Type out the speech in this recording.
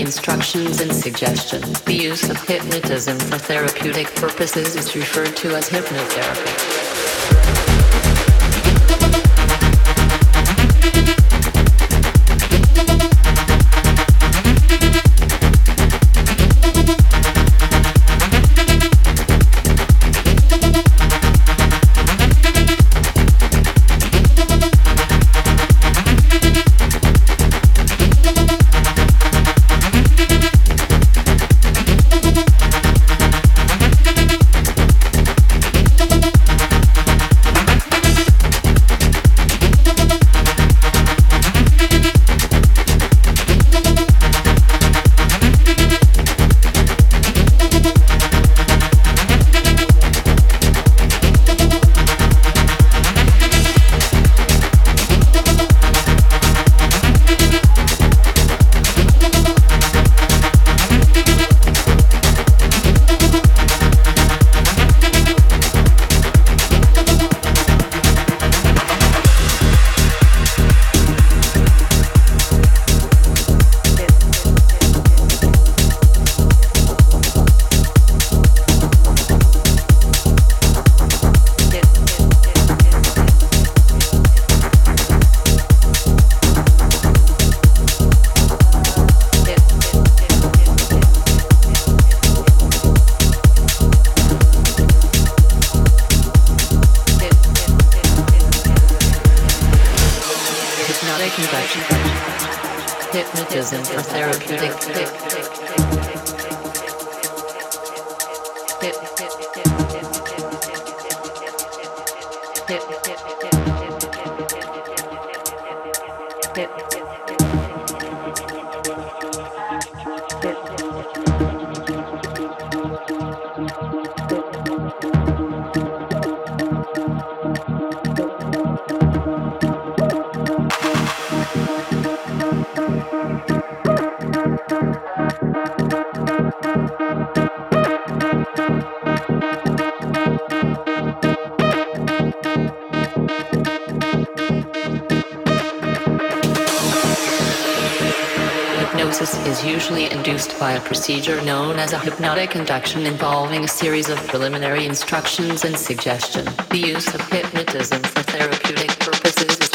instructions and suggestions. The use of hypnotism for therapeutic purposes is referred to as hypnotherapy. Procedure known as a hypnotic induction involving a series of preliminary instructions and suggestion. The use of hypnotism for therapeutic purposes